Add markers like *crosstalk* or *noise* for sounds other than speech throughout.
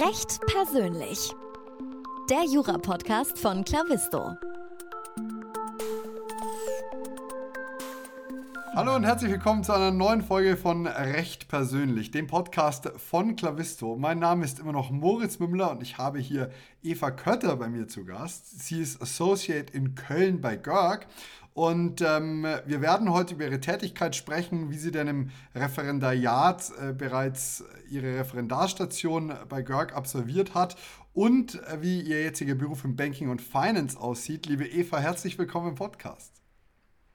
Recht persönlich. Der Jura-Podcast von Clavisto. Hallo und herzlich willkommen zu einer neuen Folge von Recht persönlich, dem Podcast von Clavisto. Mein Name ist immer noch Moritz Mümmler und ich habe hier Eva Kötter bei mir zu Gast. Sie ist Associate in Köln bei Görg und ähm, wir werden heute über ihre Tätigkeit sprechen, wie sie denn im Referendariat äh, bereits ihre Referendarstation bei Görg absolviert hat und äh, wie ihr jetziger Beruf im Banking und Finance aussieht. Liebe Eva, herzlich willkommen im Podcast.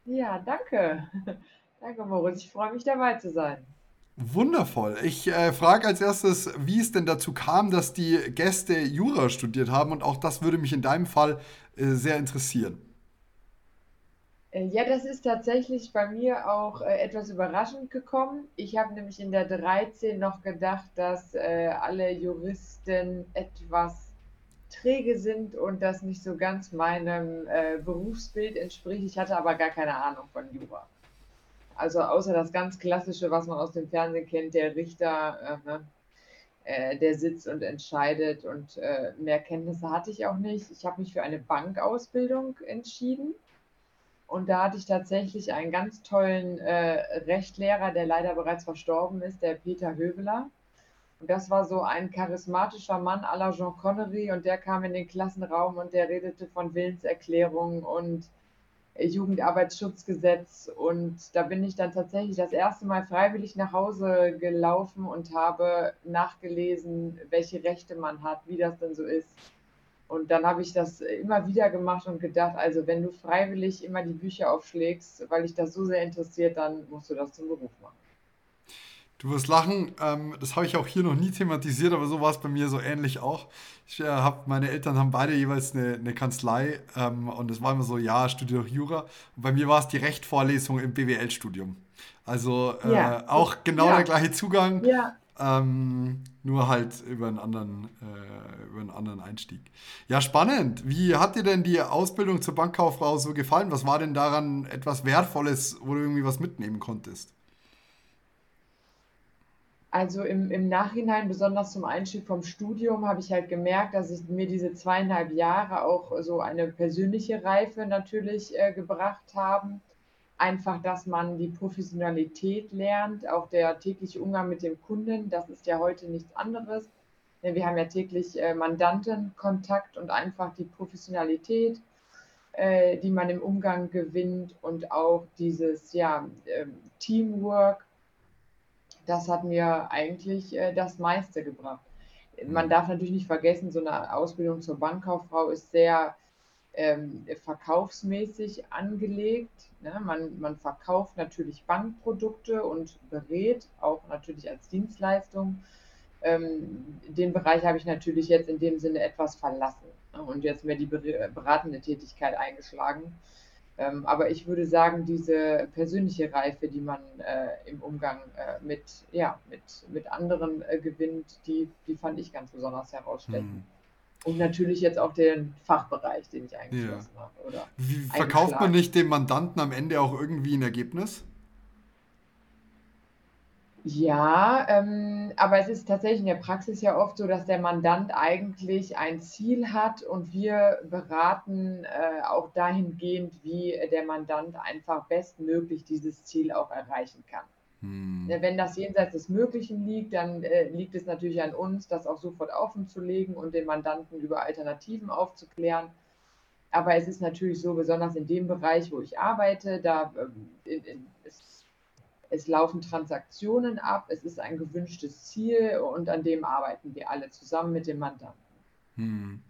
Ja, danke. *laughs* Danke, Moritz. Ich freue mich dabei zu sein. Wundervoll. Ich äh, frage als erstes, wie es denn dazu kam, dass die Gäste Jura studiert haben und auch das würde mich in deinem Fall äh, sehr interessieren. Äh, ja, das ist tatsächlich bei mir auch äh, etwas überraschend gekommen. Ich habe nämlich in der 13 noch gedacht, dass äh, alle Juristen etwas träge sind und das nicht so ganz meinem äh, Berufsbild entspricht. Ich hatte aber gar keine Ahnung von Jura. Also außer das ganz Klassische, was man aus dem Fernsehen kennt, der Richter, äh, ne, äh, der sitzt und entscheidet und mehr Kenntnisse hatte ich auch nicht. Ich habe mich für eine Bankausbildung entschieden und da hatte ich tatsächlich einen ganz tollen äh, Rechtlehrer, der leider bereits verstorben ist, der Peter Höveler. Und das war so ein charismatischer Mann à la Jean Connery und der kam in den Klassenraum und der redete von Willenserklärungen und Jugendarbeitsschutzgesetz. Und da bin ich dann tatsächlich das erste Mal freiwillig nach Hause gelaufen und habe nachgelesen, welche Rechte man hat, wie das denn so ist. Und dann habe ich das immer wieder gemacht und gedacht, also wenn du freiwillig immer die Bücher aufschlägst, weil dich das so sehr interessiert, dann musst du das zum Beruf machen. Du wirst lachen, ähm, das habe ich auch hier noch nie thematisiert, aber so war es bei mir so ähnlich auch. Ich äh, habe, meine Eltern haben beide jeweils eine, eine Kanzlei ähm, und es war immer so, ja, studiere doch Jura. Und bei mir war es die Rechtvorlesung im BWL-Studium. Also äh, ja. auch genau ja. der gleiche Zugang. Ja. Ähm, nur halt über einen, anderen, äh, über einen anderen Einstieg. Ja, spannend. Wie hat dir denn die Ausbildung zur Bankkauffrau so gefallen? Was war denn daran etwas Wertvolles, wo du irgendwie was mitnehmen konntest? Also im, im Nachhinein, besonders zum Einstieg vom Studium, habe ich halt gemerkt, dass ich mir diese zweieinhalb Jahre auch so eine persönliche Reife natürlich äh, gebracht haben einfach, dass man die Professionalität lernt, auch der tägliche Umgang mit dem Kunden, das ist ja heute nichts anderes. Wir haben ja täglich äh, Mandantenkontakt und einfach die Professionalität, äh, die man im Umgang gewinnt und auch dieses ja, äh, Teamwork, das hat mir eigentlich äh, das meiste gebracht. Man mhm. darf natürlich nicht vergessen, so eine Ausbildung zur Bankkauffrau ist sehr ähm, verkaufsmäßig angelegt. Ne? Man, man verkauft natürlich Bankprodukte und berät auch natürlich als Dienstleistung. Ähm, den Bereich habe ich natürlich jetzt in dem Sinne etwas verlassen ne? und jetzt mehr die beratende Tätigkeit eingeschlagen. Ähm, aber ich würde sagen, diese persönliche Reife, die man äh, im Umgang äh, mit, ja, mit, mit anderen äh, gewinnt, die, die fand ich ganz besonders herausstechend. Hm. Und natürlich jetzt auch den Fachbereich, den ich eingeschlossen ja. habe. Oder Wie verkauft man nicht dem Mandanten am Ende auch irgendwie ein Ergebnis? Ja, ähm, aber es ist tatsächlich in der Praxis ja oft so, dass der Mandant eigentlich ein Ziel hat und wir beraten äh, auch dahingehend, wie der Mandant einfach bestmöglich dieses Ziel auch erreichen kann. Hm. Ne, wenn das jenseits des Möglichen liegt, dann äh, liegt es natürlich an uns, das auch sofort offen zu legen und den Mandanten über Alternativen aufzuklären. Aber es ist natürlich so, besonders in dem Bereich, wo ich arbeite, da äh, es, es laufen Transaktionen ab, es ist ein gewünschtes Ziel und an dem arbeiten wir alle zusammen mit dem Mandanten. Hm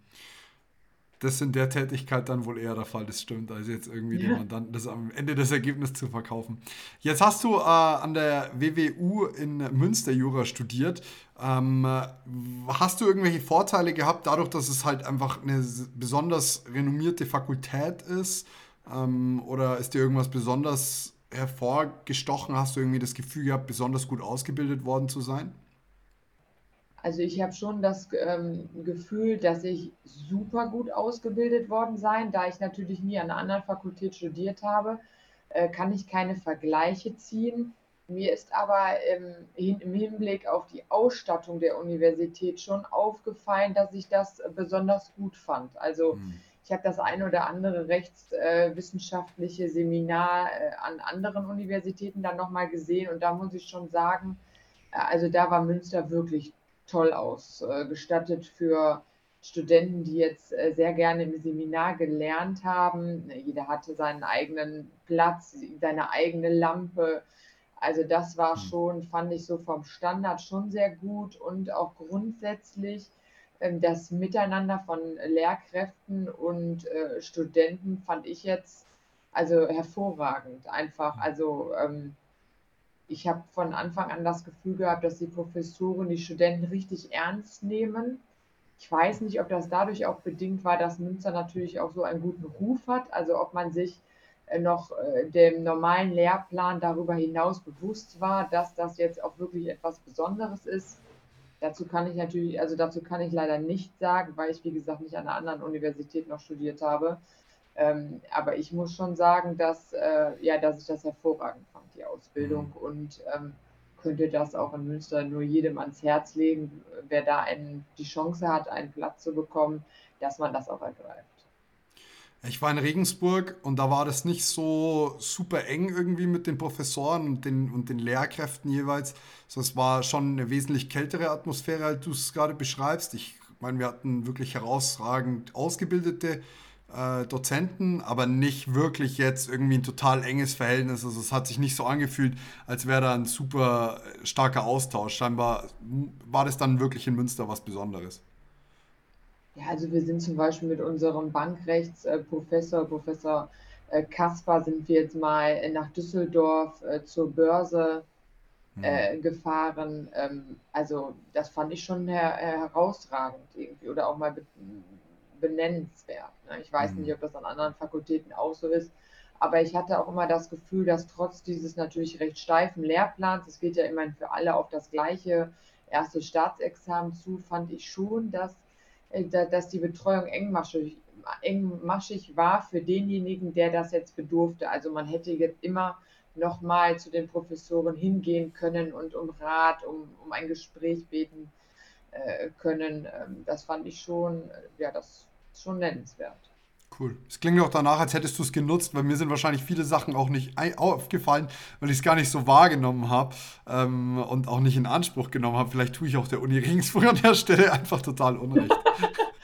das in der Tätigkeit dann wohl eher der Fall, das stimmt, als jetzt irgendwie ja. dem Mandanten das am Ende des Ergebnisses zu verkaufen. Jetzt hast du äh, an der WWU in Münster Jura studiert. Ähm, hast du irgendwelche Vorteile gehabt, dadurch, dass es halt einfach eine besonders renommierte Fakultät ist? Ähm, oder ist dir irgendwas besonders hervorgestochen? Hast du irgendwie das Gefühl gehabt, besonders gut ausgebildet worden zu sein? Also ich habe schon das ähm, Gefühl, dass ich super gut ausgebildet worden sein. Da ich natürlich nie an einer anderen Fakultät studiert habe, äh, kann ich keine Vergleiche ziehen. Mir ist aber im, im Hinblick auf die Ausstattung der Universität schon aufgefallen, dass ich das besonders gut fand. Also hm. ich habe das ein oder andere rechtswissenschaftliche äh, Seminar äh, an anderen Universitäten dann nochmal gesehen und da muss ich schon sagen, äh, also da war Münster wirklich toll ausgestattet für Studenten, die jetzt äh, sehr gerne im Seminar gelernt haben. Jeder hatte seinen eigenen Platz, seine eigene Lampe also das war hm. schon, fand ich so vom Standard schon sehr gut und auch grundsätzlich ähm, das Miteinander von Lehrkräften und äh, Studenten fand ich jetzt also hervorragend einfach. Hm. Also ähm, ich habe von Anfang an das Gefühl gehabt, dass die Professoren die Studenten richtig ernst nehmen. Ich weiß nicht, ob das dadurch auch bedingt war, dass Münster natürlich auch so einen guten Ruf hat. Also ob man sich äh, noch äh, dem normalen Lehrplan darüber hinaus bewusst war, dass das jetzt auch wirklich etwas Besonderes ist. Dazu kann ich natürlich, also dazu kann ich leider nicht sagen, weil ich, wie gesagt, nicht an einer anderen Universität noch studiert habe. Ähm, aber ich muss schon sagen, dass, äh, ja, dass ich das hervorragend fand, die Ausbildung. Mhm. Und ähm, könnte das auch in Münster nur jedem ans Herz legen, wer da einen, die Chance hat, einen Platz zu bekommen, dass man das auch ergreift. Ich war in Regensburg und da war das nicht so super eng irgendwie mit den Professoren und den, und den Lehrkräften jeweils. So, es war schon eine wesentlich kältere Atmosphäre, als du es gerade beschreibst. Ich meine, wir hatten wirklich herausragend ausgebildete äh, Dozenten, aber nicht wirklich jetzt irgendwie ein total enges Verhältnis. Also es hat sich nicht so angefühlt, als wäre da ein super starker Austausch. Scheinbar war das dann wirklich in Münster was Besonderes. Ja, also wir sind zum Beispiel mit unserem Bankrechtsprofessor, Professor äh, Kaspar, sind wir jetzt mal nach Düsseldorf äh, zur Börse mhm. gefahren. Ähm, also das fand ich schon herausragend irgendwie oder auch mal benennenswert. Ne? Ich weiß nicht, mhm. ob das an anderen Fakultäten auch so ist, aber ich hatte auch immer das Gefühl, dass trotz dieses natürlich recht steifen Lehrplans, es geht ja immerhin für alle auf das gleiche erste Staatsexamen zu, fand ich schon, dass äh, dass die Betreuung engmaschig, engmaschig war für denjenigen, der das jetzt bedurfte. Also man hätte jetzt immer nochmal zu den Professoren hingehen können und um Rat, um, um ein Gespräch beten äh, können. Ähm, das fand ich schon, äh, ja, das schon nennenswert. Cool. Es klingt auch danach, als hättest du es genutzt, weil mir sind wahrscheinlich viele Sachen auch nicht aufgefallen, weil ich es gar nicht so wahrgenommen habe ähm, und auch nicht in Anspruch genommen habe. Vielleicht tue ich auch der Uni Regensburg an der Stelle einfach total unrecht.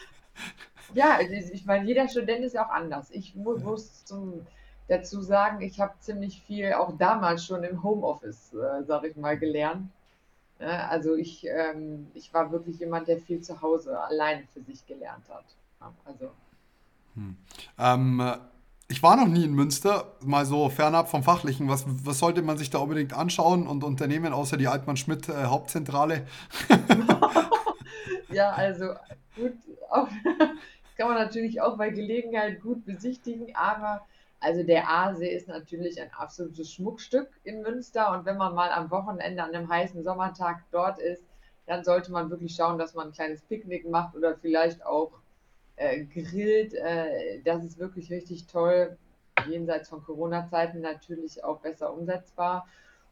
*laughs* ja, also ich meine, jeder Student ist ja auch anders. Ich mu ja. muss zum, dazu sagen, ich habe ziemlich viel auch damals schon im Homeoffice, äh, sage ich mal, gelernt. Ja, also ich, ähm, ich war wirklich jemand, der viel zu Hause alleine für sich gelernt hat. Also hm. Ähm, ich war noch nie in Münster, mal so fernab vom Fachlichen. Was, was sollte man sich da unbedingt anschauen und unternehmen, außer die Altmann-Schmidt äh, Hauptzentrale? *laughs* ja, also gut, auch, *laughs* kann man natürlich auch bei Gelegenheit gut besichtigen, aber also der Aasee ist natürlich ein absolutes Schmuckstück in Münster und wenn man mal am Wochenende an einem heißen Sommertag dort ist, dann sollte man wirklich schauen, dass man ein kleines Picknick macht oder vielleicht auch äh, grillt. Äh, das ist wirklich richtig toll. Jenseits von Corona-Zeiten natürlich auch besser umsetzbar.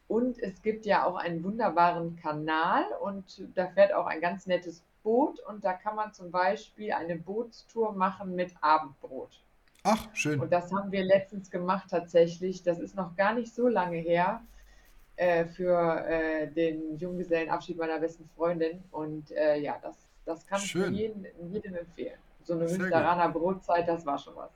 Und es gibt ja auch einen wunderbaren Kanal und da fährt auch ein ganz nettes Boot und da kann man zum Beispiel eine Bootstour machen mit Abendbrot. Ach, schön. Und das haben wir letztens gemacht tatsächlich. Das ist noch gar nicht so lange her äh, für äh, den Junggesellenabschied meiner besten Freundin. Und äh, ja, das, das kann schön. ich jedem, jedem empfehlen so eine Münsteraner Brotzeit, das war schon was.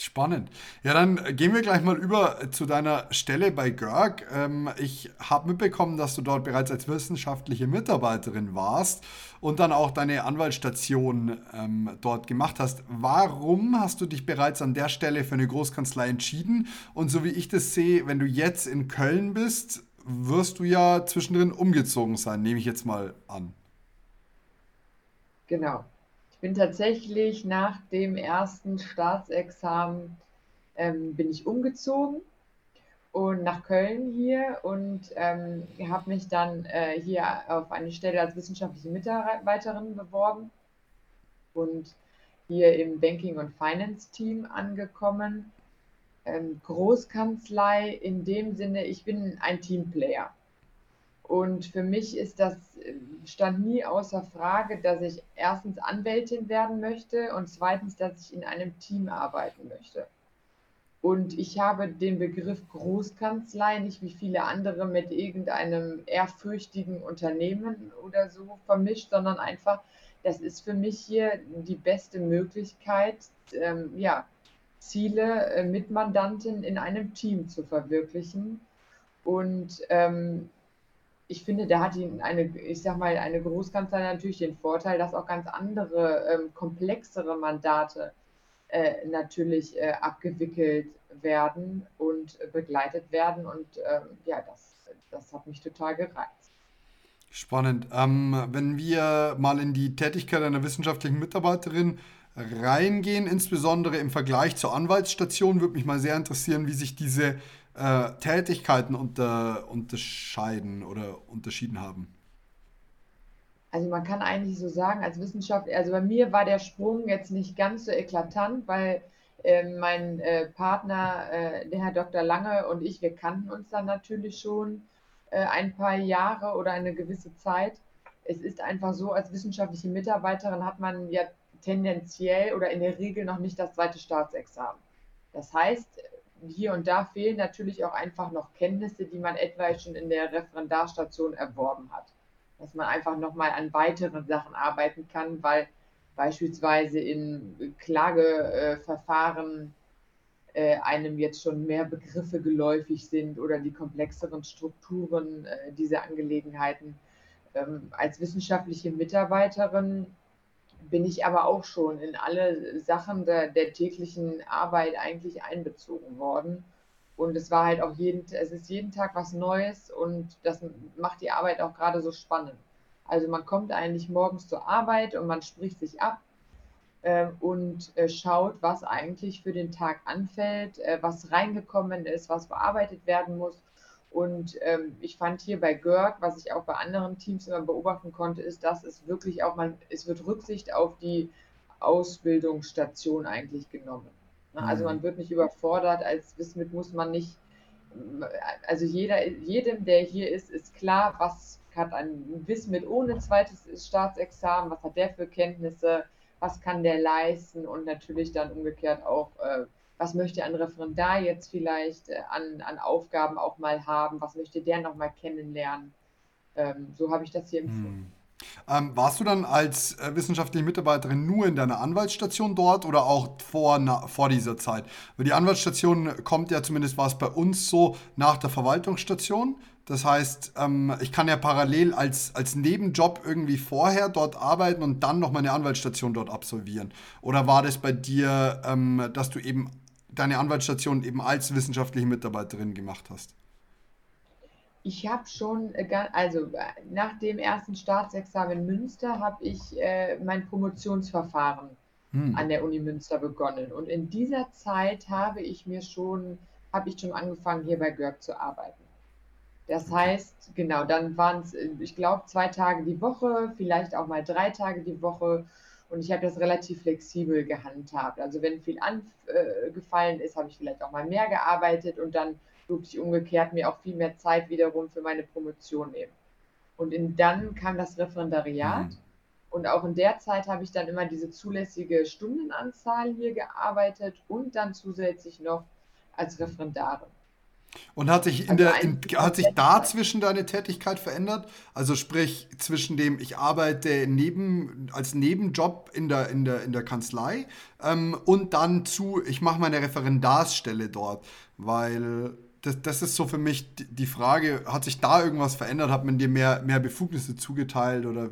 Spannend. Ja, dann gehen wir gleich mal über zu deiner Stelle bei Görg. Ähm, ich habe mitbekommen, dass du dort bereits als wissenschaftliche Mitarbeiterin warst und dann auch deine Anwaltsstation ähm, dort gemacht hast. Warum hast du dich bereits an der Stelle für eine Großkanzlei entschieden? Und so wie ich das sehe, wenn du jetzt in Köln bist, wirst du ja zwischendrin umgezogen sein, nehme ich jetzt mal an. Genau bin tatsächlich nach dem ersten Staatsexamen ähm, bin ich umgezogen und nach Köln hier und ähm, habe mich dann äh, hier auf eine Stelle als wissenschaftliche Mitarbeiterin beworben und hier im Banking- und Finance-Team angekommen. ähm, Großkanzlei in dem Sinne, ich bin ein Teamplayer. Und für mich ist das, äh, stand nie außer Frage, dass ich erstens Anwältin werden möchte und zweitens, dass ich in einem Team arbeiten möchte. Und ich habe den Begriff Großkanzlei nicht wie viele andere mit irgendeinem ehrfürchtigen Unternehmen oder so vermischt, sondern einfach, das ist für mich hier die beste Möglichkeit, ähm, ja, Ziele äh, mit Mandanten in einem Team zu verwirklichen. Und ähm, ich finde, da hat ihn eine, ich sag mal, eine Großkanzlei natürlich den Vorteil, dass auch ganz andere, ähm, komplexere Mandate äh, natürlich äh, abgewickelt werden und begleitet werden. Und ähm, ja, das, das hat mich total gereizt. Spannend. Ähm, wenn wir mal in die Tätigkeit einer wissenschaftlichen Mitarbeiterin reingehen, insbesondere im Vergleich zur Anwaltsstation, würde mich mal sehr interessieren, wie sich diese äh, Tätigkeiten unter, unterscheiden oder unterschieden haben. Also man kann eigentlich so sagen, als Wissenschaft, also bei mir war der Sprung jetzt nicht ganz so eklatant, weil äh, mein äh, Partner, äh, der Herr Dr. Lange und ich, wir kannten uns dann natürlich schon äh, ein paar Jahre oder eine gewisse Zeit. Es ist einfach so, als wissenschaftliche Mitarbeiterin hat man ja tendenziell oder in der Regel noch nicht das zweite Staatsexamen. Das heißt, hier und da fehlen natürlich auch einfach noch Kenntnisse, die man etwa schon in der Referendarstation erworben hat. Dass man einfach nochmal an weiteren Sachen arbeiten kann, weil beispielsweise in Klageverfahren äh, einem jetzt schon mehr Begriffe geläufig sind oder die komplexeren Strukturen äh, dieser Angelegenheiten. Ähm, als wissenschaftliche Mitarbeiterin bin ich aber auch schon in alle Sachen der, der täglichen Arbeit eigentlich einbezogen worden. Und es war halt auch jeden, es ist jeden Tag was Neues und das macht die Arbeit auch gerade so spannend. Also man kommt eigentlich morgens zur Arbeit und man spricht sich ab äh, und äh, schaut, was eigentlich für den Tag anfällt, äh, was reingekommen ist, was bearbeitet werden muss. Und ähm, ich fand hier bei Görg, was ich auch bei anderen Teams immer beobachten konnte, ist, dass es wirklich auch man, es wird Rücksicht auf die Ausbildungsstation eigentlich genommen. Ne? Also mhm. Also man wird nicht überfordert, als Wismit muss man nicht, also jeder, jedem, der hier ist, ist klar, was hat ein Wismit ohne zweites Staatsexamen, was hat der für Kenntnisse, was kann der leisten und natürlich dann umgekehrt auch, äh, was möchte ein Referendar jetzt vielleicht äh, an, an Aufgaben auch mal haben, was möchte der nochmal kennenlernen. Ähm, so habe ich das hier empfunden. Hm. Ähm, warst du dann als äh, wissenschaftliche Mitarbeiterin nur in deiner Anwaltsstation dort oder auch vor, na, vor dieser Zeit? Weil die Anwaltsstation kommt ja zumindest war es bei uns so nach der Verwaltungsstation. Das heißt, ähm, ich kann ja parallel als, als Nebenjob irgendwie vorher dort arbeiten und dann noch meine Anwaltsstation dort absolvieren. Oder war das bei dir, ähm, dass du eben deine Anwaltsstation eben als wissenschaftliche Mitarbeiterin gemacht hast? Ich habe schon, äh, also äh, nach dem ersten Staatsexamen in Münster habe ich äh, mein Promotionsverfahren hm. an der Uni Münster begonnen. Und in dieser Zeit habe ich mir schon, habe ich schon angefangen, hier bei Görg zu arbeiten. Das heißt, genau, dann waren es, äh, ich glaube, zwei Tage die Woche, vielleicht auch mal drei Tage die Woche und ich habe das relativ flexibel gehandhabt. Also wenn viel angefallen ist, habe ich vielleicht auch mal mehr gearbeitet und dann durfte ich umgekehrt mir auch viel mehr Zeit wiederum für meine Promotion nehmen. Und in, dann kam das Referendariat. Mhm. Und auch in der Zeit habe ich dann immer diese zulässige Stundenanzahl hier gearbeitet und dann zusätzlich noch als Referendarin. Und hat sich, in also der, in, hat sich dazwischen deine Tätigkeit verändert? Also sprich zwischen dem, ich arbeite neben, als Nebenjob in der, in der, in der Kanzlei ähm, und dann zu, ich mache meine Referendarsstelle dort. Weil das, das ist so für mich die Frage, hat sich da irgendwas verändert? Hat man dir mehr, mehr Befugnisse zugeteilt oder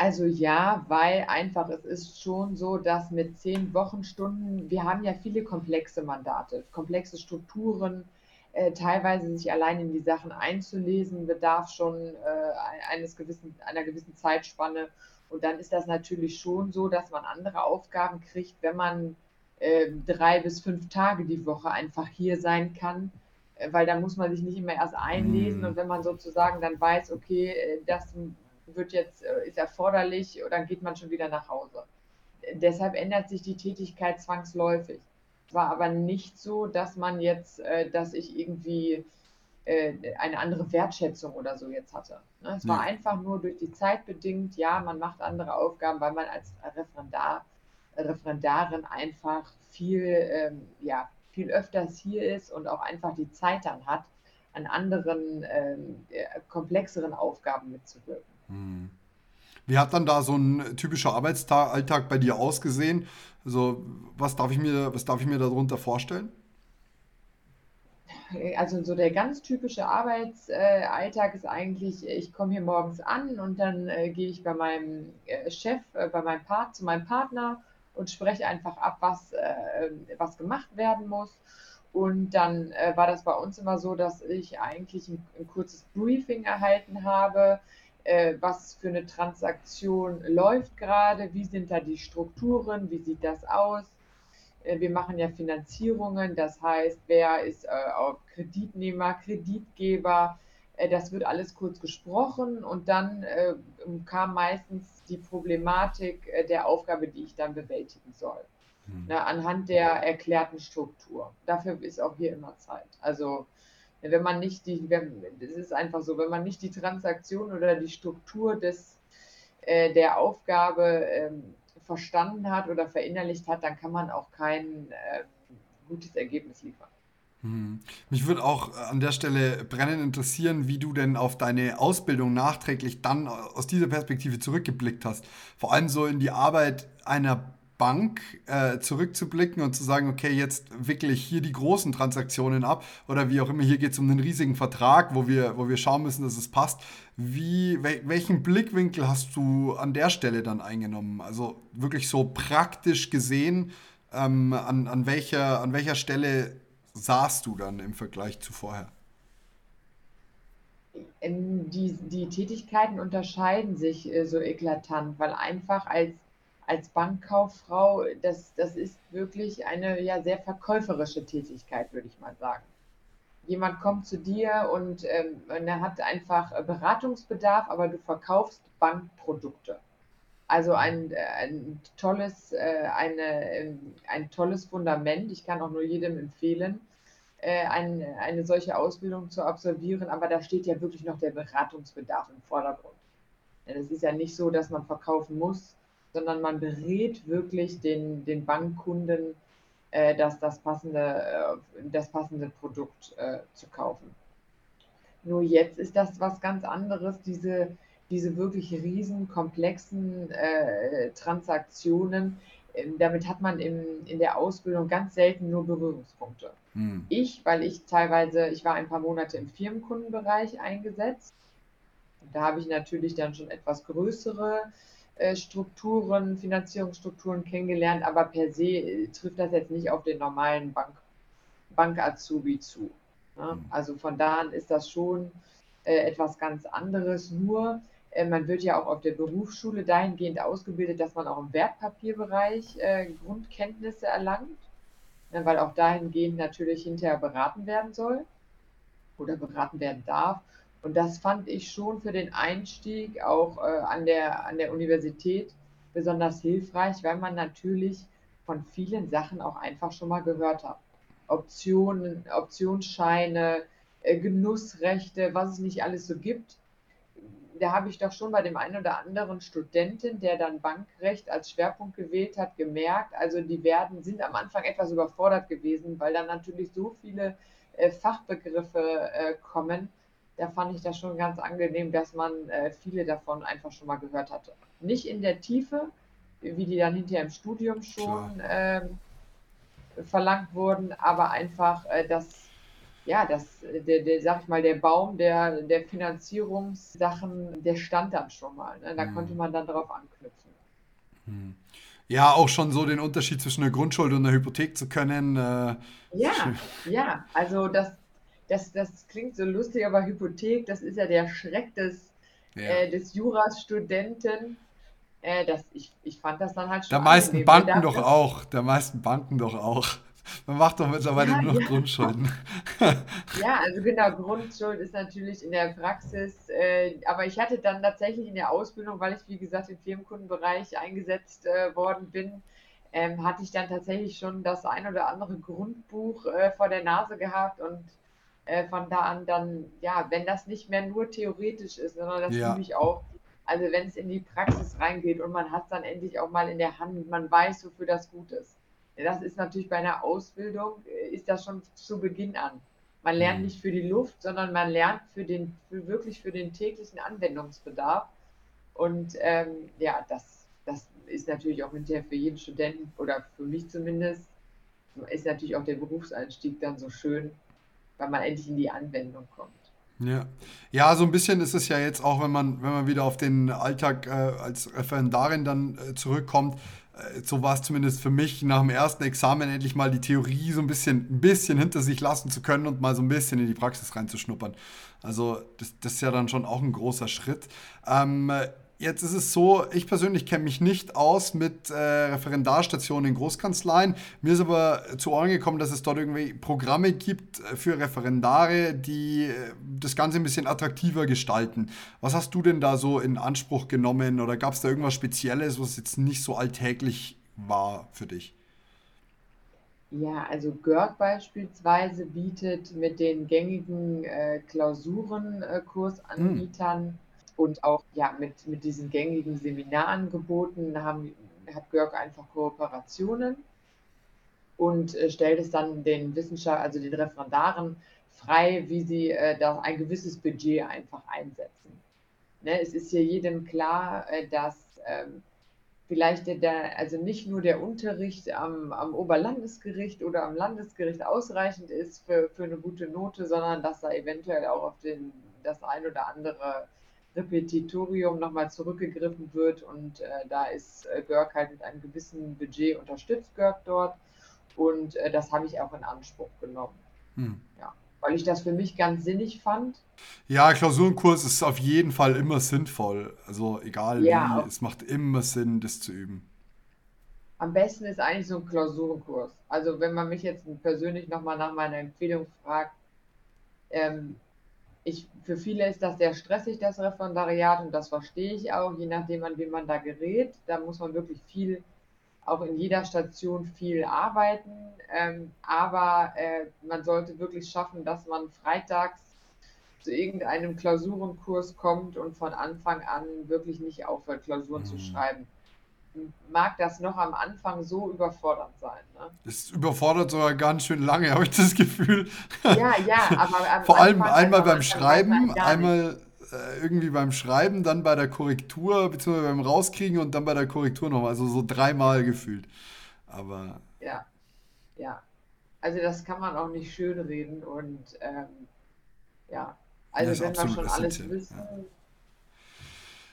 also ja, weil einfach es ist schon so, dass mit zehn Wochenstunden, wir haben ja viele komplexe Mandate, komplexe Strukturen, äh, teilweise sich allein in die Sachen einzulesen, bedarf schon äh, eines gewissen, einer gewissen Zeitspanne. Und dann ist das natürlich schon so, dass man andere Aufgaben kriegt, wenn man äh, drei bis fünf Tage die Woche einfach hier sein kann, äh, weil dann muss man sich nicht immer erst einlesen. Mhm. Und wenn man sozusagen dann weiß, okay, äh, das wird jetzt, äh, ist erforderlich, dann geht man schon wieder nach Hause. Deshalb ändert sich die Tätigkeit zwangsläufig. war aber nicht so, dass man jetzt, äh, dass ich irgendwie äh, eine andere Wertschätzung oder so jetzt hatte. Ne? Es war Ja. einfach nur durch die Zeit bedingt, ja, man macht andere Aufgaben, weil man als Referendar, Referendarin einfach viel, ähm, ja, viel öfters hier ist und auch einfach die Zeit dann hat, an anderen ähm, äh, komplexeren Aufgaben mitzuwirken. Wie hat dann da so ein typischer Arbeitsalltag bei dir ausgesehen? Also, was darf ich mir, was darf ich mir darunter vorstellen? Also so der ganz typische Arbeitsalltag ist eigentlich, ich komme hier morgens an und dann äh, gehe ich bei meinem äh, Chef, äh, bei meinem Part, zu meinem Partner und spreche einfach ab, was, äh, was gemacht werden muss. Und dann äh, war das bei uns immer so, dass ich eigentlich ein, ein kurzes Briefing erhalten habe, äh, was für eine Transaktion läuft gerade, wie sind da die Strukturen, wie sieht das aus. Äh, Wir machen ja Finanzierungen, das heißt, wer ist äh, auch Kreditnehmer, Kreditgeber, äh, das wird alles kurz gesprochen und dann äh, kam meistens die Problematik der Aufgabe, die ich dann bewältigen soll, Hm. ne, anhand der erklärten Struktur. Dafür ist auch hier immer Zeit. Also wenn man nicht die, es ist einfach so, wenn man nicht die Transaktion oder die Struktur des, äh, der Aufgabe ähm, verstanden hat oder verinnerlicht hat, dann kann man auch kein ähm, gutes Ergebnis liefern. Hm. Mich würde auch äh, an der Stelle brennend interessieren, wie du denn auf deine Ausbildung nachträglich dann aus dieser Perspektive zurückgeblickt hast. Vor allem so in die Arbeit einer Bank äh, zurückzublicken und zu sagen, okay, jetzt wickle ich hier die großen Transaktionen ab oder wie auch immer, hier geht es um einen riesigen Vertrag, wo wir, wo wir schauen müssen, dass es passt. Wie, wel, welchen Blickwinkel hast du an der Stelle dann eingenommen? Also wirklich so praktisch gesehen, ähm, an, an, welcher, an welcher Stelle saßt du dann im Vergleich zu vorher? Ähm, Die, die Tätigkeiten unterscheiden sich äh, so eklatant, weil einfach als, als Bankkauffrau, das, das ist wirklich eine ja, sehr verkäuferische Tätigkeit, würde ich mal sagen. Jemand kommt zu dir und, ähm, und er hat einfach äh, Beratungsbedarf, aber du verkaufst Bankprodukte. Also ein, äh, ein tolles, äh, eine, ähm, ein tolles Fundament. Ich kann auch nur jedem empfehlen, äh, ein, eine solche Ausbildung zu absolvieren, aber da steht ja wirklich noch der Beratungsbedarf im Vordergrund. Das ist ja nicht so, dass man verkaufen muss, sondern man berät wirklich den, den Bankkunden, äh, dass das passende, äh, das passende Produkt äh, zu kaufen. Nur jetzt ist das was ganz anderes, diese, diese wirklich riesen, komplexen äh, Transaktionen. Ähm, damit hat man im, in der Ausbildung ganz selten nur Berührungspunkte. Hm. Ich, weil ich teilweise, ich war ein paar Monate im Firmenkundenbereich eingesetzt. Da habe ich natürlich dann schon etwas größere äh, Strukturen, Finanzierungsstrukturen kennengelernt, aber per se äh, trifft das jetzt nicht auf den normalen Bank, Bank-Azubi zu. Ne? Hm. Also von da an ist das schon äh, etwas ganz anderes. Nur äh, man wird ja auch auf der Berufsschule dahingehend ausgebildet, dass man auch im Wertpapierbereich äh, Grundkenntnisse erlangt, ne, weil auch dahingehend natürlich hinterher beraten werden soll oder beraten werden darf. Und das fand ich schon für den Einstieg auch äh, an der, an der Universität besonders hilfreich, weil man natürlich von vielen Sachen auch einfach schon mal gehört hat. Optionen, Optionsscheine, äh, Genussrechte, was es nicht alles so gibt. Da habe ich doch schon bei dem einen oder anderen Studenten, der dann Bankrecht als Schwerpunkt gewählt hat, gemerkt, also die werden, sind am Anfang etwas überfordert gewesen, weil dann natürlich so viele äh, Fachbegriffe äh, kommen. Da fand ich das schon ganz angenehm, dass man äh, viele davon einfach schon mal gehört hatte. Nicht in der Tiefe, wie die dann hinterher im Studium schon ähm, verlangt wurden, aber einfach, äh, dass, ja, dass äh, der, der, sag ich mal, der Baum der, der Finanzierungssachen, der stand dann schon mal. Ne? Da Hm. konnte man dann darauf anknüpfen. Hm. Ja, auch schon so den Unterschied zwischen einer Grundschuld und einer Hypothek zu können. Äh, Ja, *laughs* ja, also das, das, das klingt so lustig, aber Hypothek, das ist ja der Schreck des, ja. äh, des Jurastudenten. Äh, das, ich, ich fand das dann halt schon Der meisten. Banken doch auch. Der meisten Banken doch auch. Man macht doch mittlerweile Ja, nur noch ja. Grundschulden. Ja, also genau, Grundschuld ist natürlich in der Praxis, äh, aber ich hatte dann tatsächlich in der Ausbildung, weil ich wie gesagt im Firmenkundenbereich eingesetzt äh, worden bin, ähm, hatte ich dann tatsächlich schon das ein oder andere Grundbuch äh, vor der Nase gehabt und äh, von da an dann, ja, wenn das nicht mehr nur theoretisch ist, sondern das Ja. liebe ich auch. Also wenn es in die Praxis reingeht und man hat es dann endlich auch mal in der Hand, man weiß, wofür das gut ist. Das ist natürlich bei einer Ausbildung, äh, ist das schon zu Beginn an. Man lernt Mhm. nicht für die Luft, sondern man lernt für den, für wirklich für den täglichen Anwendungsbedarf. Und ähm, ja, das, das ist natürlich auch hinterher für jeden Studenten oder für mich zumindest, ist natürlich auch der Berufseinstieg dann so schön, weil man endlich in die Anwendung kommt. Ja. Ja, so ein bisschen ist es ja jetzt auch, wenn man, wenn man wieder auf den Alltag äh, als Referendarin dann äh, zurückkommt. Äh, so war es zumindest für mich, nach dem ersten Examen endlich mal die Theorie so ein bisschen, ein bisschen hinter sich lassen zu können und mal so ein bisschen in die Praxis reinzuschnuppern. Also, das, das ist ja dann schon auch ein großer Schritt. Ähm, Jetzt ist es so, ich persönlich kenne mich nicht aus mit äh, Referendarstationen in Großkanzleien. Mir ist aber zu Ohren gekommen, dass es dort irgendwie Programme gibt äh, für Referendare, die äh, das Ganze ein bisschen attraktiver gestalten. Was hast du denn da so in Anspruch genommen oder gab es da irgendwas Spezielles, was jetzt nicht so alltäglich war für dich? Ja, also Görg beispielsweise bietet mit den gängigen äh, Klausurenkursanbietern und auch ja mit, mit diesen gängigen Seminarangeboten haben, hat Görg einfach Kooperationen und äh, stellt es dann den Wissenschaft, also den Referendaren frei, wie sie äh, da ein gewisses Budget einfach einsetzen. Ne, es ist hier jedem klar, äh, dass ähm, vielleicht der, also nicht nur der Unterricht am, am Oberlandesgericht oder am Landesgericht ausreichend ist für, für eine gute Note, sondern dass da eventuell auch auf den, das ein oder andere Repetitorium nochmal zurückgegriffen wird und äh, da ist äh, Görg halt mit einem gewissen Budget unterstützt Görg dort und äh, das habe ich auch in Anspruch genommen. Hm. Ja, weil ich das für mich ganz sinnig fand. Ja, Klausurenkurs ist auf jeden Fall immer sinnvoll. Also egal Ja, wie, es macht immer Sinn, das zu üben. Am besten ist eigentlich so ein Klausurenkurs. Also wenn man mich jetzt persönlich nochmal nach meiner Empfehlung fragt, ähm, ich, für viele ist das sehr stressig, das Referendariat, und das verstehe ich auch, je nachdem, an wen man da gerät. Da muss man wirklich viel, auch in jeder Station viel arbeiten. Ähm, aber äh, man sollte wirklich schaffen, dass man freitags zu irgendeinem Klausurenkurs kommt und von Anfang an wirklich nicht aufhört, Klausuren zu Mhm. schreiben. Mag das noch am Anfang so überfordernd sein, ne? Das überfordert sogar ganz schön lange, habe ich das Gefühl. Ja, ja, *laughs* aber Vor allem einmal also beim weiß Schreiben, man einmal äh, irgendwie beim Schreiben, dann bei der Korrektur, beziehungsweise beim Rauskriegen und dann bei der Korrektur nochmal. Also so dreimal gefühlt. Aber Ja, ja. Also das kann man auch nicht schönreden und ähm, ja, also wenn wir absolut schon alles wissen, Ja.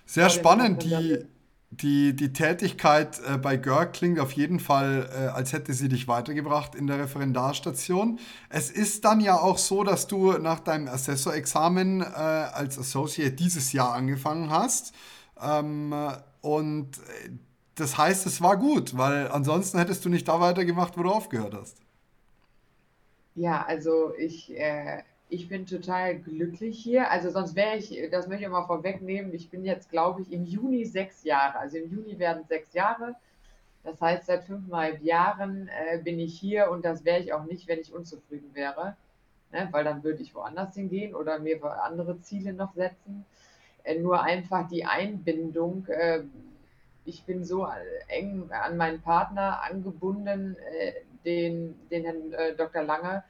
Sehr dem spannend. Die. Die, die Tätigkeit äh, bei Görg klingt auf jeden Fall, äh, als hätte sie dich weitergebracht in der Referendarstation. Es ist dann ja auch so, dass du nach deinem Assessorexamen äh, als Associate dieses Jahr angefangen hast. Ähm, äh, und äh, das heißt, es war gut, weil ansonsten hättest du nicht da weitergemacht, wo du aufgehört hast. Ja, also ich, äh, ich bin total glücklich hier. Also sonst wäre ich, das möchte ich mal vorwegnehmen, ich bin jetzt, glaube ich, im Juni sechs Jahre. Also im Juni werden sechs Jahre. Das heißt, seit fünfeinhalb Jahren äh, bin ich hier und das wäre ich auch nicht, wenn ich unzufrieden wäre. Ne? Weil dann würde ich woanders hingehen oder mir andere Ziele noch setzen. Äh, nur einfach die Einbindung. Äh, ich bin so äh, eng an meinen Partner angebunden, äh, den, den Herrn äh, Dr. Lange,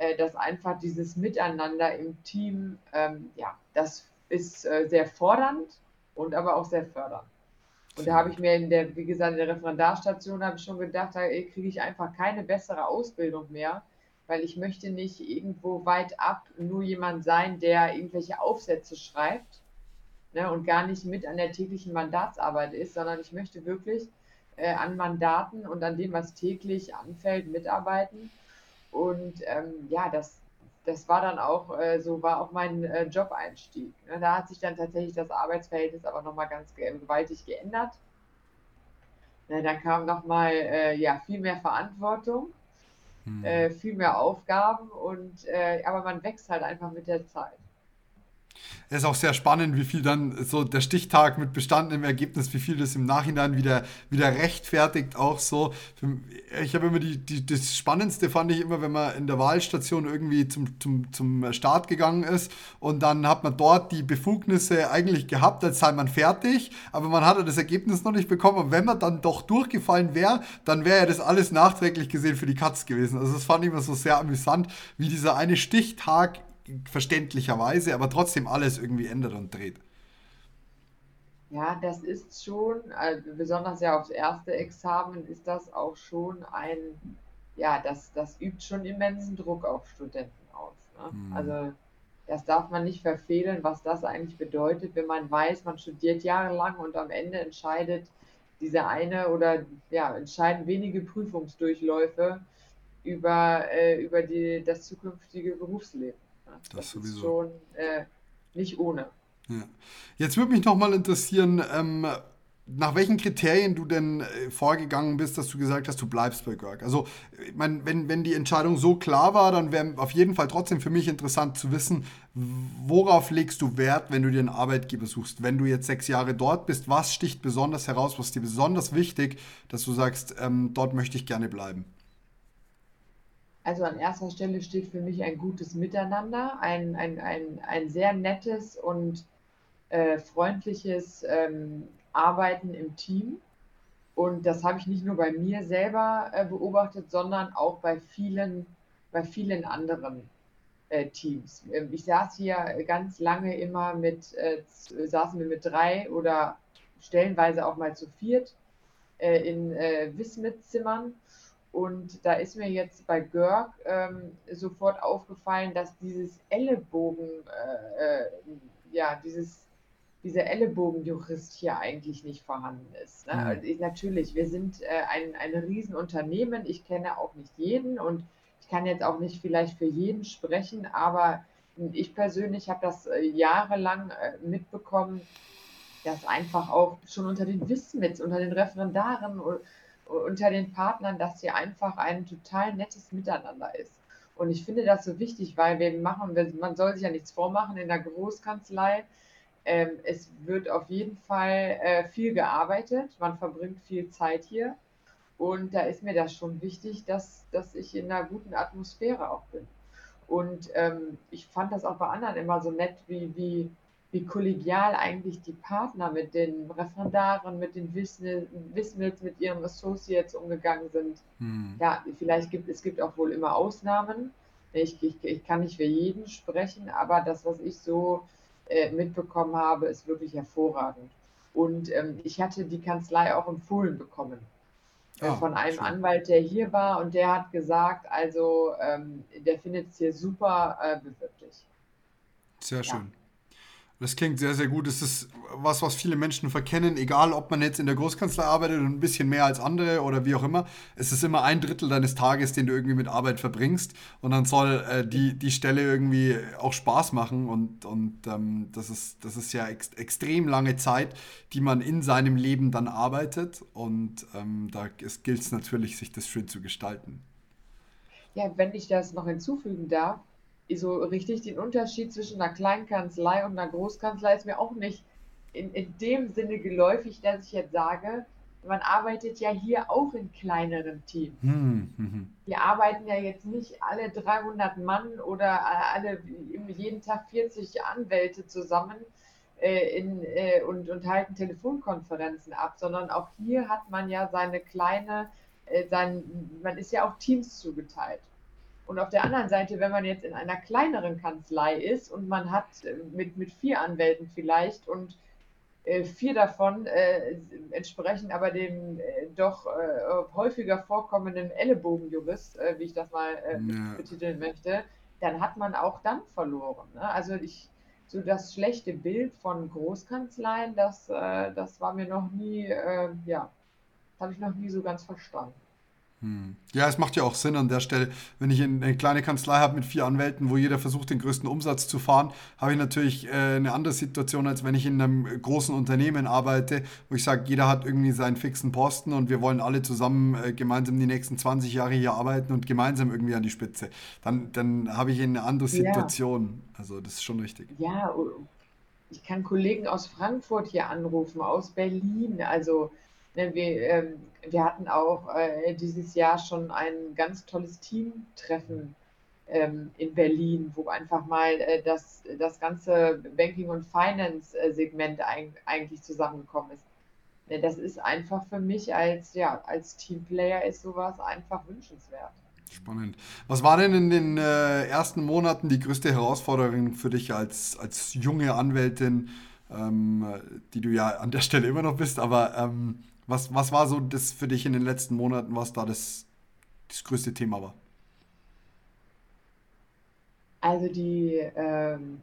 äh, dass einfach dieses Miteinander im Team, ähm, ja, das ist äh, sehr fordernd und aber auch sehr fördernd. Und da habe ich mir in der, wie gesagt, in der Referendarstation habe ich schon gedacht, da kriege ich einfach keine bessere Ausbildung mehr, weil ich möchte nicht irgendwo weit ab nur jemand sein, der irgendwelche Aufsätze schreibt ne, und gar nicht mit an der täglichen Mandatsarbeit ist, sondern ich möchte wirklich äh, an Mandaten und an dem, was täglich anfällt, mitarbeiten. Und ähm, ja, das, das war dann auch, äh, so war auch mein äh, Job-Einstieg. Ne? Da hat sich dann tatsächlich das Arbeitsverhältnis aber nochmal ganz ge gewaltig geändert. Ne, dann kam nochmal äh, ja, viel mehr Verantwortung, äh, viel mehr Aufgaben und äh, aber man wächst halt einfach mit der Zeit. Es ist auch sehr spannend, wie viel dann so der Stichtag mit bestandenem Ergebnis, wie viel das im Nachhinein wieder, wieder rechtfertigt, auch so. Ich habe immer die, die, das Spannendste fand ich immer, wenn man in der Wahlstation irgendwie zum, zum, zum Start gegangen ist und dann hat man dort die Befugnisse eigentlich gehabt, als sei man fertig, aber man hatte das Ergebnis noch nicht bekommen. Und wenn man dann doch durchgefallen wäre, dann wäre ja das alles nachträglich gesehen für die Katz gewesen. Also das fand ich immer so sehr amüsant, wie dieser eine Stichtag verständlicherweise, aber trotzdem alles irgendwie ändert und dreht. Ja, das ist schon, also besonders ja aufs erste Examen ist das auch schon ein, ja, das, das übt schon immensen Druck auf Studenten aus. Ne? Mhm. Also das darf man nicht verfehlen, was das eigentlich bedeutet, wenn man weiß, man studiert jahrelang und am Ende entscheidet diese eine oder ja, entscheiden wenige Prüfungsdurchläufe über, äh, über die, das zukünftige Berufsleben. Das, das sowieso. ist schon äh, nicht ohne. Ja. Jetzt würde mich noch mal interessieren, ähm, nach welchen Kriterien du denn äh, vorgegangen bist, dass du gesagt hast, du bleibst bei Görg. Also, ich mein, wenn, wenn die Entscheidung so klar war, dann wäre auf jeden Fall trotzdem für mich interessant zu wissen, worauf legst du Wert, wenn du dir einen Arbeitgeber suchst? Wenn du jetzt sechs Jahre dort bist, was sticht besonders heraus, was ist dir besonders wichtig, dass du sagst, ähm, dort möchte ich gerne bleiben? Also an erster Stelle steht für mich ein gutes Miteinander, ein, ein, ein, ein sehr nettes und äh, freundliches ähm, Arbeiten im Team. Und das habe ich nicht nur bei mir selber äh, beobachtet, sondern auch bei vielen, bei vielen anderen äh, Teams. Ähm, ich saß hier ganz lange immer mit, äh, saßen wir mit drei oder stellenweise auch mal zu viert äh, in äh, Wismit-Zimmern und da ist mir jetzt bei Görg ähm, sofort aufgefallen, dass dieses Ellenbogen, äh, äh, ja, dieses, dieser Ellenbogenjurist hier eigentlich nicht vorhanden ist. Ne? Mhm. Also ich, natürlich, wir sind äh, ein, ein Riesenunternehmen. Ich kenne auch nicht jeden und ich kann jetzt auch nicht vielleicht für jeden sprechen, aber ich persönlich habe das äh, jahrelang äh, mitbekommen, dass einfach auch schon unter den Wismits, unter den Referendaren unter den Partnern, dass hier einfach ein total nettes Miteinander ist. Und ich finde das so wichtig, weil wir machen, man soll sich ja nichts vormachen in der Großkanzlei. Ähm, es wird auf jeden Fall äh, viel gearbeitet, man verbringt viel Zeit hier. Und da ist mir das schon wichtig, dass, dass ich in einer guten Atmosphäre auch bin. Und ähm, ich fand das auch bei anderen immer so nett, wie, wie, wie kollegial eigentlich die Partner mit den Referendaren, mit den Wissmils, mit ihren Associates umgegangen sind. Hm. Ja, vielleicht gibt es gibt auch wohl immer Ausnahmen. Ich, ich, ich, kann nicht für jeden sprechen, aber das, was ich so äh, mitbekommen habe, ist wirklich hervorragend. Und ähm, ich hatte die Kanzlei auch empfohlen bekommen oh, von einem schön. Anwalt, der hier war und der hat gesagt, also ähm, der findet es hier super, äh, bewirb Sehr ja. schön. Das klingt sehr, sehr gut. Das ist was, was viele Menschen verkennen, egal ob man jetzt in der Großkanzlei arbeitet und ein bisschen mehr als andere oder wie auch immer. Es ist immer ein Drittel deines Tages, den du irgendwie mit Arbeit verbringst. Und dann soll äh, die, die Stelle irgendwie auch Spaß machen. Und, und ähm, das, ist, das ist ja ex extrem lange Zeit, die man in seinem Leben dann arbeitet. Und ähm, da gilt es natürlich, sich das schön zu gestalten. Ja, wenn ich das noch hinzufügen darf, so richtig den Unterschied zwischen einer Kleinkanzlei und einer Großkanzlei ist mir auch nicht in, in dem Sinne geläufig, dass ich jetzt sage, man arbeitet ja hier auch in kleineren Teams. Hm, hm, hm. Wir arbeiten ja jetzt nicht alle 300 Mann oder alle jeden Tag 40 Anwälte zusammen äh, in, äh, und, und halten Telefonkonferenzen ab, sondern auch hier hat man ja seine kleine, äh, sein, man ist ja auch Teams zugeteilt. Und auf der anderen Seite, wenn man jetzt in einer kleineren Kanzlei ist und man hat äh, mit, mit vier Anwälten vielleicht und äh, vier davon äh, entsprechen aber dem äh, doch äh, häufiger vorkommenden Ellenbogenjurist, wie ich das mal ja. betiteln möchte, dann hat man auch dann verloren. Ne? Also ich, so das schlechte Bild von Großkanzleien, das, das war mir noch nie, ja, das habe ich noch nie so ganz verstanden. Hm. Ja, es macht ja auch Sinn an der Stelle. Wenn ich eine kleine Kanzlei habe mit vier Anwälten, wo jeder versucht, den größten Umsatz zu fahren, habe ich natürlich äh, eine andere Situation, als wenn ich in einem großen Unternehmen arbeite, wo ich sage, jeder hat irgendwie seinen fixen Posten und wir wollen alle zusammen äh, gemeinsam die nächsten 20 Jahre hier arbeiten und gemeinsam irgendwie an die Spitze. Dann, dann habe ich eine andere Situation. Ja. Also das ist schon richtig. Ja, ich kann Kollegen aus Frankfurt hier anrufen, aus Berlin. Also wir, ähm, wir hatten auch äh, dieses Jahr schon ein ganz tolles Teamtreffen ähm, in Berlin, wo einfach mal äh, das, das ganze Banking- und Finance-Segment eigentlich zusammengekommen ist. Das ist einfach für mich als, ja, als Teamplayer ist sowas einfach wünschenswert. Spannend. Was war denn in den äh, ersten Monaten die größte Herausforderung für dich als, als junge Anwältin, ähm, die du ja an der Stelle immer noch bist, aber ähm, was, was war so das für dich in den letzten Monaten, was da das, das größte Thema war? Also die, ähm,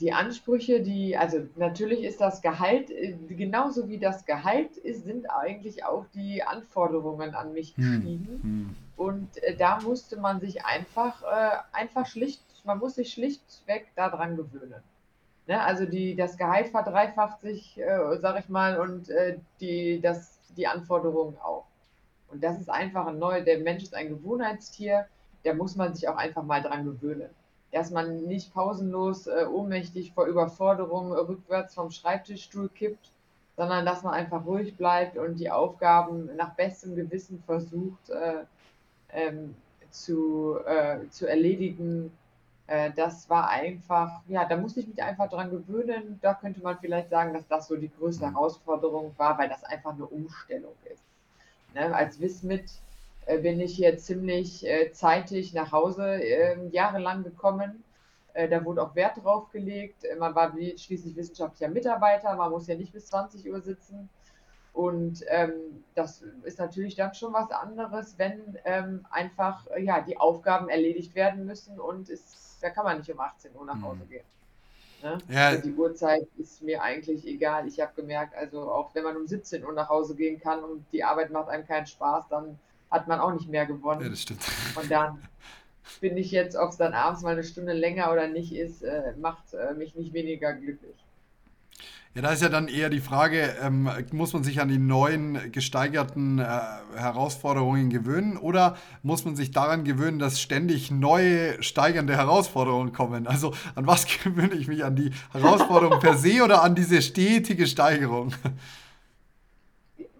die Ansprüche, die, also natürlich ist das Gehalt, äh, genauso wie das Gehalt ist, sind eigentlich auch die Anforderungen an mich hm, gestiegen. Hm, hm. Und äh, da musste man sich einfach, äh, einfach schlicht, man muss sich schlichtweg daran gewöhnen. Ne? Also die, das Gehalt verdreifacht sich, äh, sag ich mal, und äh, die, das, die Anforderungen auch. Und das ist einfach ein neuer, der Mensch ist ein Gewohnheitstier, da muss man sich auch einfach mal dran gewöhnen. Dass man nicht pausenlos äh, ohnmächtig vor Überforderung rückwärts vom Schreibtischstuhl kippt, sondern dass man einfach ruhig bleibt und die Aufgaben nach bestem Gewissen versucht äh, ähm, zu, äh, zu erledigen äh, das war einfach, ja, da musste ich mich einfach dran gewöhnen. Da könnte man vielleicht sagen, dass das so die größte. Herausforderung war, weil das einfach eine Umstellung ist. Ne? Als Wismit äh, bin ich hier ziemlich äh, zeitig nach Hause ähm, jahrelang gekommen. Äh, da wurde auch Wert drauf gelegt. Äh, man war schließlich wissenschaftlicher Mitarbeiter, man muss ja nicht bis 20 Uhr sitzen. Und ähm, das ist natürlich dann schon was anderes, wenn ähm, einfach ja, die Aufgaben erledigt werden müssen und es da kann man nicht um 18 Uhr nach Hause mhm. gehen. Ne? Ja. Also die Uhrzeit ist mir eigentlich egal. Ich habe gemerkt, also auch wenn man um 17 Uhr nach Hause gehen kann und die Arbeit macht einem keinen Spaß, dann hat man auch nicht mehr gewonnen. Ja, das stimmt. Und dann bin ich jetzt, ob es dann abends mal eine Stunde länger oder nicht ist, äh, macht äh, mich nicht weniger glücklich. Ja, da ist ja dann eher die Frage, ähm, muss man sich an die neuen gesteigerten äh, Herausforderungen gewöhnen oder muss man sich daran gewöhnen, dass ständig neue steigernde Herausforderungen kommen? Also an was *laughs* gewöhne ich mich? An die Herausforderung per se oder an diese stetige Steigerung?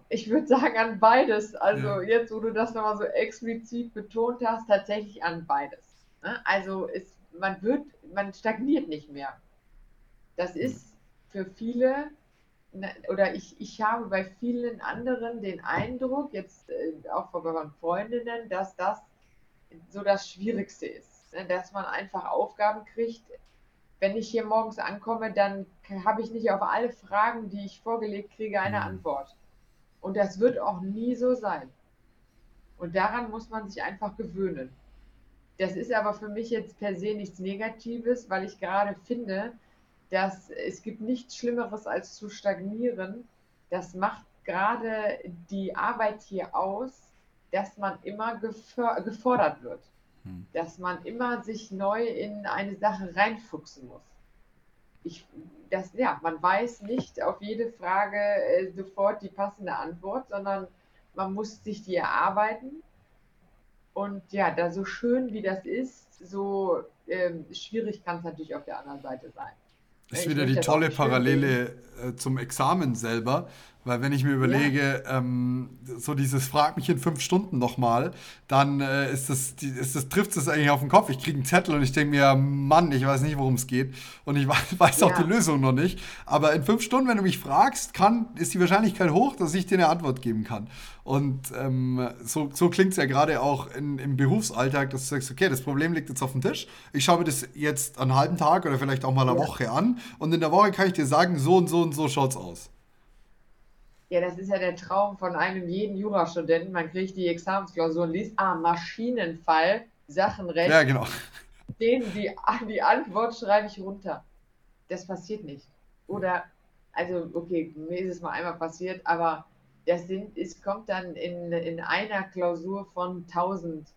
Ich würde sagen an beides. Also ja. jetzt, wo du das nochmal so explizit betont hast, tatsächlich an beides. Ne? Also es, man wird, man stagniert nicht mehr. Das ist für viele oder ich, ich habe bei vielen anderen den Eindruck, jetzt äh, auch meinen Freundinnen, dass das so das Schwierigste ist. Ne? Dass man einfach Aufgaben kriegt. Wenn ich hier morgens ankomme, dann habe ich nicht auf alle Fragen, die ich vorgelegt kriege, eine mhm. Antwort. Und das wird auch nie so sein. Und daran muss man sich einfach gewöhnen. Das ist aber für mich jetzt per se nichts Negatives, weil ich gerade finde, dass es gibt nichts Schlimmeres als zu stagnieren. Das macht gerade die Arbeit hier aus, dass man immer gefordert wird, hm. dass man immer sich neu in eine Sache reinfuchsen muss. Ich, das, ja, man weiß nicht auf jede Frage äh, sofort die passende Antwort, sondern man muss sich die erarbeiten. Und ja, da so schön wie das ist, so ähm, schwierig kann es natürlich auf der anderen Seite sein. Das ist wieder die tolle Parallele äh, zum Examen selber. Weil wenn ich mir überlege, ja. ähm, so dieses Frag mich in fünf Stunden nochmal, dann äh, ist das, die, ist das, trifft es eigentlich auf den Kopf. Ich kriege einen Zettel und ich denke mir, Mann, ich weiß nicht, worum es geht. Und ich *laughs* weiß, weiß ja. auch die Lösung noch nicht. Aber in fünf Stunden, wenn du mich fragst, kann, ist die Wahrscheinlichkeit hoch, dass ich dir eine Antwort geben kann. Und ähm, so, so klingt es ja gerade auch in, im Berufsalltag, dass du sagst, okay, das Problem liegt jetzt auf dem Tisch. Ich schaue mir das jetzt einen halben Tag oder vielleicht auch mal eine ja. Woche an. Und in der Woche kann ich dir sagen, so und so und so schaut es aus. Ja, das ist ja der Traum von einem jeden Jurastudenten. Man kriegt die Examensklausur und liest, ah, Maschinenfall, Sachenrecht. Ja, genau. Den, die, *laughs* die Antwort schreibe ich runter. Das passiert nicht. Oder, also, okay, mir ist es mal einmal passiert, aber das sind, es kommt dann in, in einer Klausur von 1000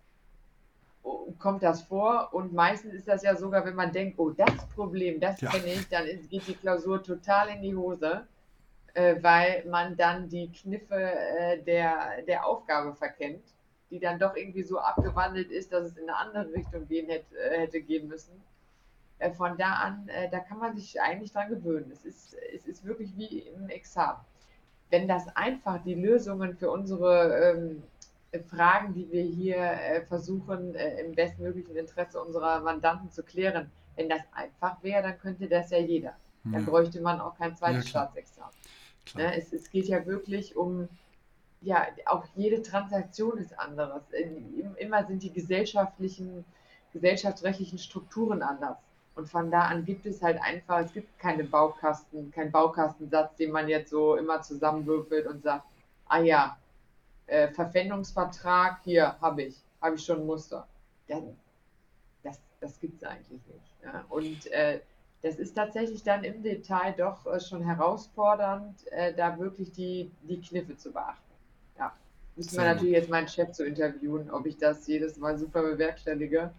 kommt das vor und meistens ist das ja sogar, wenn man denkt, oh, das Problem, das ja. kenne ich, dann geht die Klausur total in die Hose, weil man dann die Kniffe äh, der, der Aufgabe verkennt, die dann doch irgendwie so abgewandelt ist, dass es in eine andere Richtung gehen hätte, äh, hätte gehen müssen. Äh, von da an, äh, da kann man sich eigentlich dran gewöhnen. Es ist, es ist wirklich wie im Examen wenn das einfach die Lösungen für unsere ähm, Fragen, die wir hier äh, versuchen, äh, im bestmöglichen Interesse unserer Mandanten zu klären, wenn das einfach wäre, dann könnte das ja jeder. Dann bräuchte man auch kein zweites ja, Staatsexamen. Ne? Es, es, geht ja wirklich um, ja, auch jede Transaktion ist anderes. Immer sind die gesellschaftlichen, gesellschaftsrechtlichen Strukturen anders. Und von da an gibt es halt einfach, es gibt keine Baukasten, keinen Baukastensatz, den man jetzt so immer zusammenwürfelt und sagt, ah ja, äh, Verpfändungsvertrag, hier habe ich, habe ich schon ein Muster. Ja, das das gibt es eigentlich nicht. Ja. Und äh, das ist tatsächlich dann im Detail doch äh, schon herausfordernd, äh, da wirklich die, die Kniffe zu beachten. Ja, müssen wir natürlich jetzt meinen Chef zu interviewen, ob ich das jedes Mal super bewerkstellige.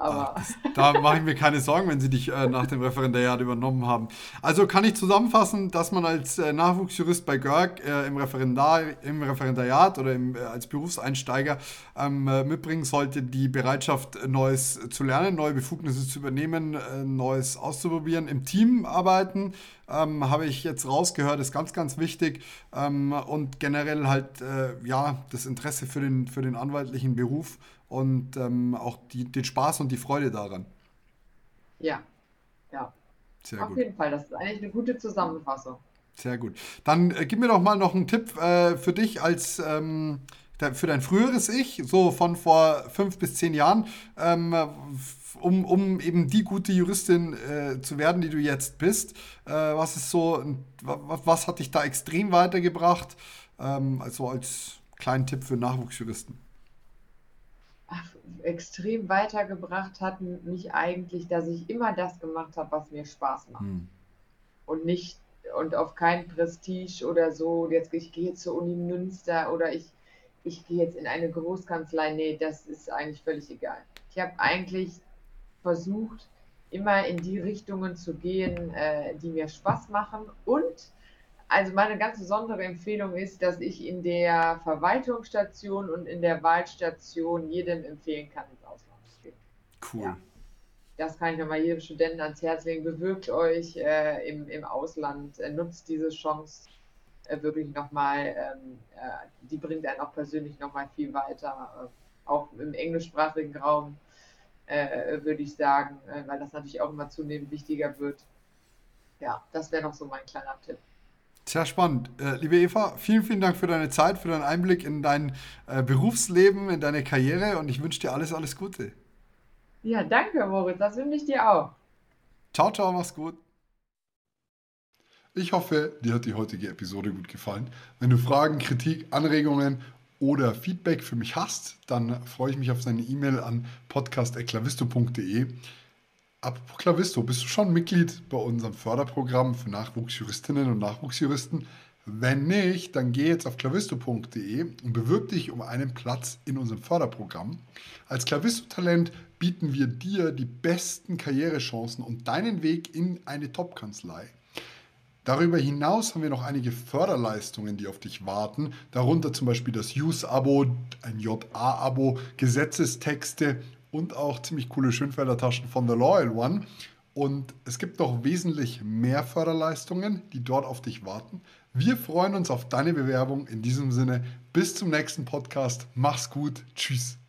Aber das, *laughs* da mache ich mir keine Sorgen, wenn sie dich äh, nach dem Referendariat übernommen haben. Also kann ich zusammenfassen, dass man als äh, Nachwuchsjurist bei GERG äh, im, Referendar, im Referendariat oder im, äh, als Berufseinsteiger ähm, äh, mitbringen sollte, die Bereitschaft, Neues zu lernen, neue Befugnisse zu übernehmen, äh, Neues auszuprobieren, im Team arbeiten, ähm, habe ich jetzt rausgehört, ist ganz, ganz wichtig. Ähm, und generell halt, ja, das Interesse für den, für den anwaltlichen Beruf und ähm, auch die, den Spaß und die Freude daran. Ja, ja. Sehr Auf gut. jeden Fall, das ist eigentlich eine gute Zusammenfassung. Sehr gut. Dann äh, gib mir doch mal noch einen Tipp äh, für dich als ähm, für dein früheres Ich, so von vor fünf bis zehn Jahren, ähm, um, um eben die gute Juristin äh, zu werden, die du jetzt bist. Äh, was ist so, was, hat dich da extrem weitergebracht? Ähm, also als kleinen Tipp für Nachwuchsjuristen extrem weitergebracht hat mich eigentlich, dass ich immer das gemacht habe, was mir Spaß macht. Hm. Und nicht und auf kein Prestige oder so, jetzt ich gehe jetzt zur Uni Münster oder ich, ich gehe jetzt in eine Großkanzlei. Nee, das ist eigentlich völlig egal. Ich habe eigentlich versucht, immer in die Richtungen zu gehen, äh, die mir Spaß machen und also meine ganz besondere Empfehlung ist, dass ich in der Verwaltungsstation und in der Wahlstation jedem empfehlen kann, ins Ausland zu gehen. Cool. Ja. Das kann ich nochmal jedem Studenten ans Herz legen. Bewirkt euch äh, im, im Ausland, äh, nutzt diese Chance äh, wirklich nochmal. Ähm, äh, die bringt einen auch persönlich nochmal viel weiter, äh, auch im englischsprachigen Raum, äh, würde ich sagen, weil das natürlich auch immer zunehmend wichtiger wird. Ja, das wäre noch so mein kleiner Tipp. Sehr spannend. Äh, liebe Eva, vielen, vielen Dank für deine Zeit, für deinen Einblick in dein äh, Berufsleben, in deine Karriere und ich wünsche dir alles, alles Gute. Ja, danke, Moritz. Das wünsche ich dir auch. Ciao, ciao, mach's gut. Ich hoffe, dir hat die heutige Episode gut gefallen. Wenn du Fragen, Kritik, Anregungen oder Feedback für mich hast, dann freue ich mich auf deine E-Mail an podcast.eklavisto.de. Apropos Klavisto, bist du schon Mitglied bei unserem Förderprogramm für Nachwuchsjuristinnen und Nachwuchsjuristen? Wenn nicht, dann geh jetzt auf klavisto.de und bewirb dich um einen Platz in unserem Förderprogramm. Als Klavisto-Talent bieten wir dir die besten Karrierechancen und deinen Weg in eine Top-Kanzlei. Darüber hinaus haben wir noch einige Förderleistungen, die auf dich warten, darunter zum Beispiel das Use-Abo, ein JA-Abo, Gesetzestexte und auch ziemlich coole Schönfelder Taschen von The Loyal One. Und es gibt noch wesentlich mehr Förderleistungen, die dort auf dich warten. Wir freuen uns auf deine Bewerbung. In diesem Sinne, bis zum nächsten Podcast. Mach's gut. Tschüss.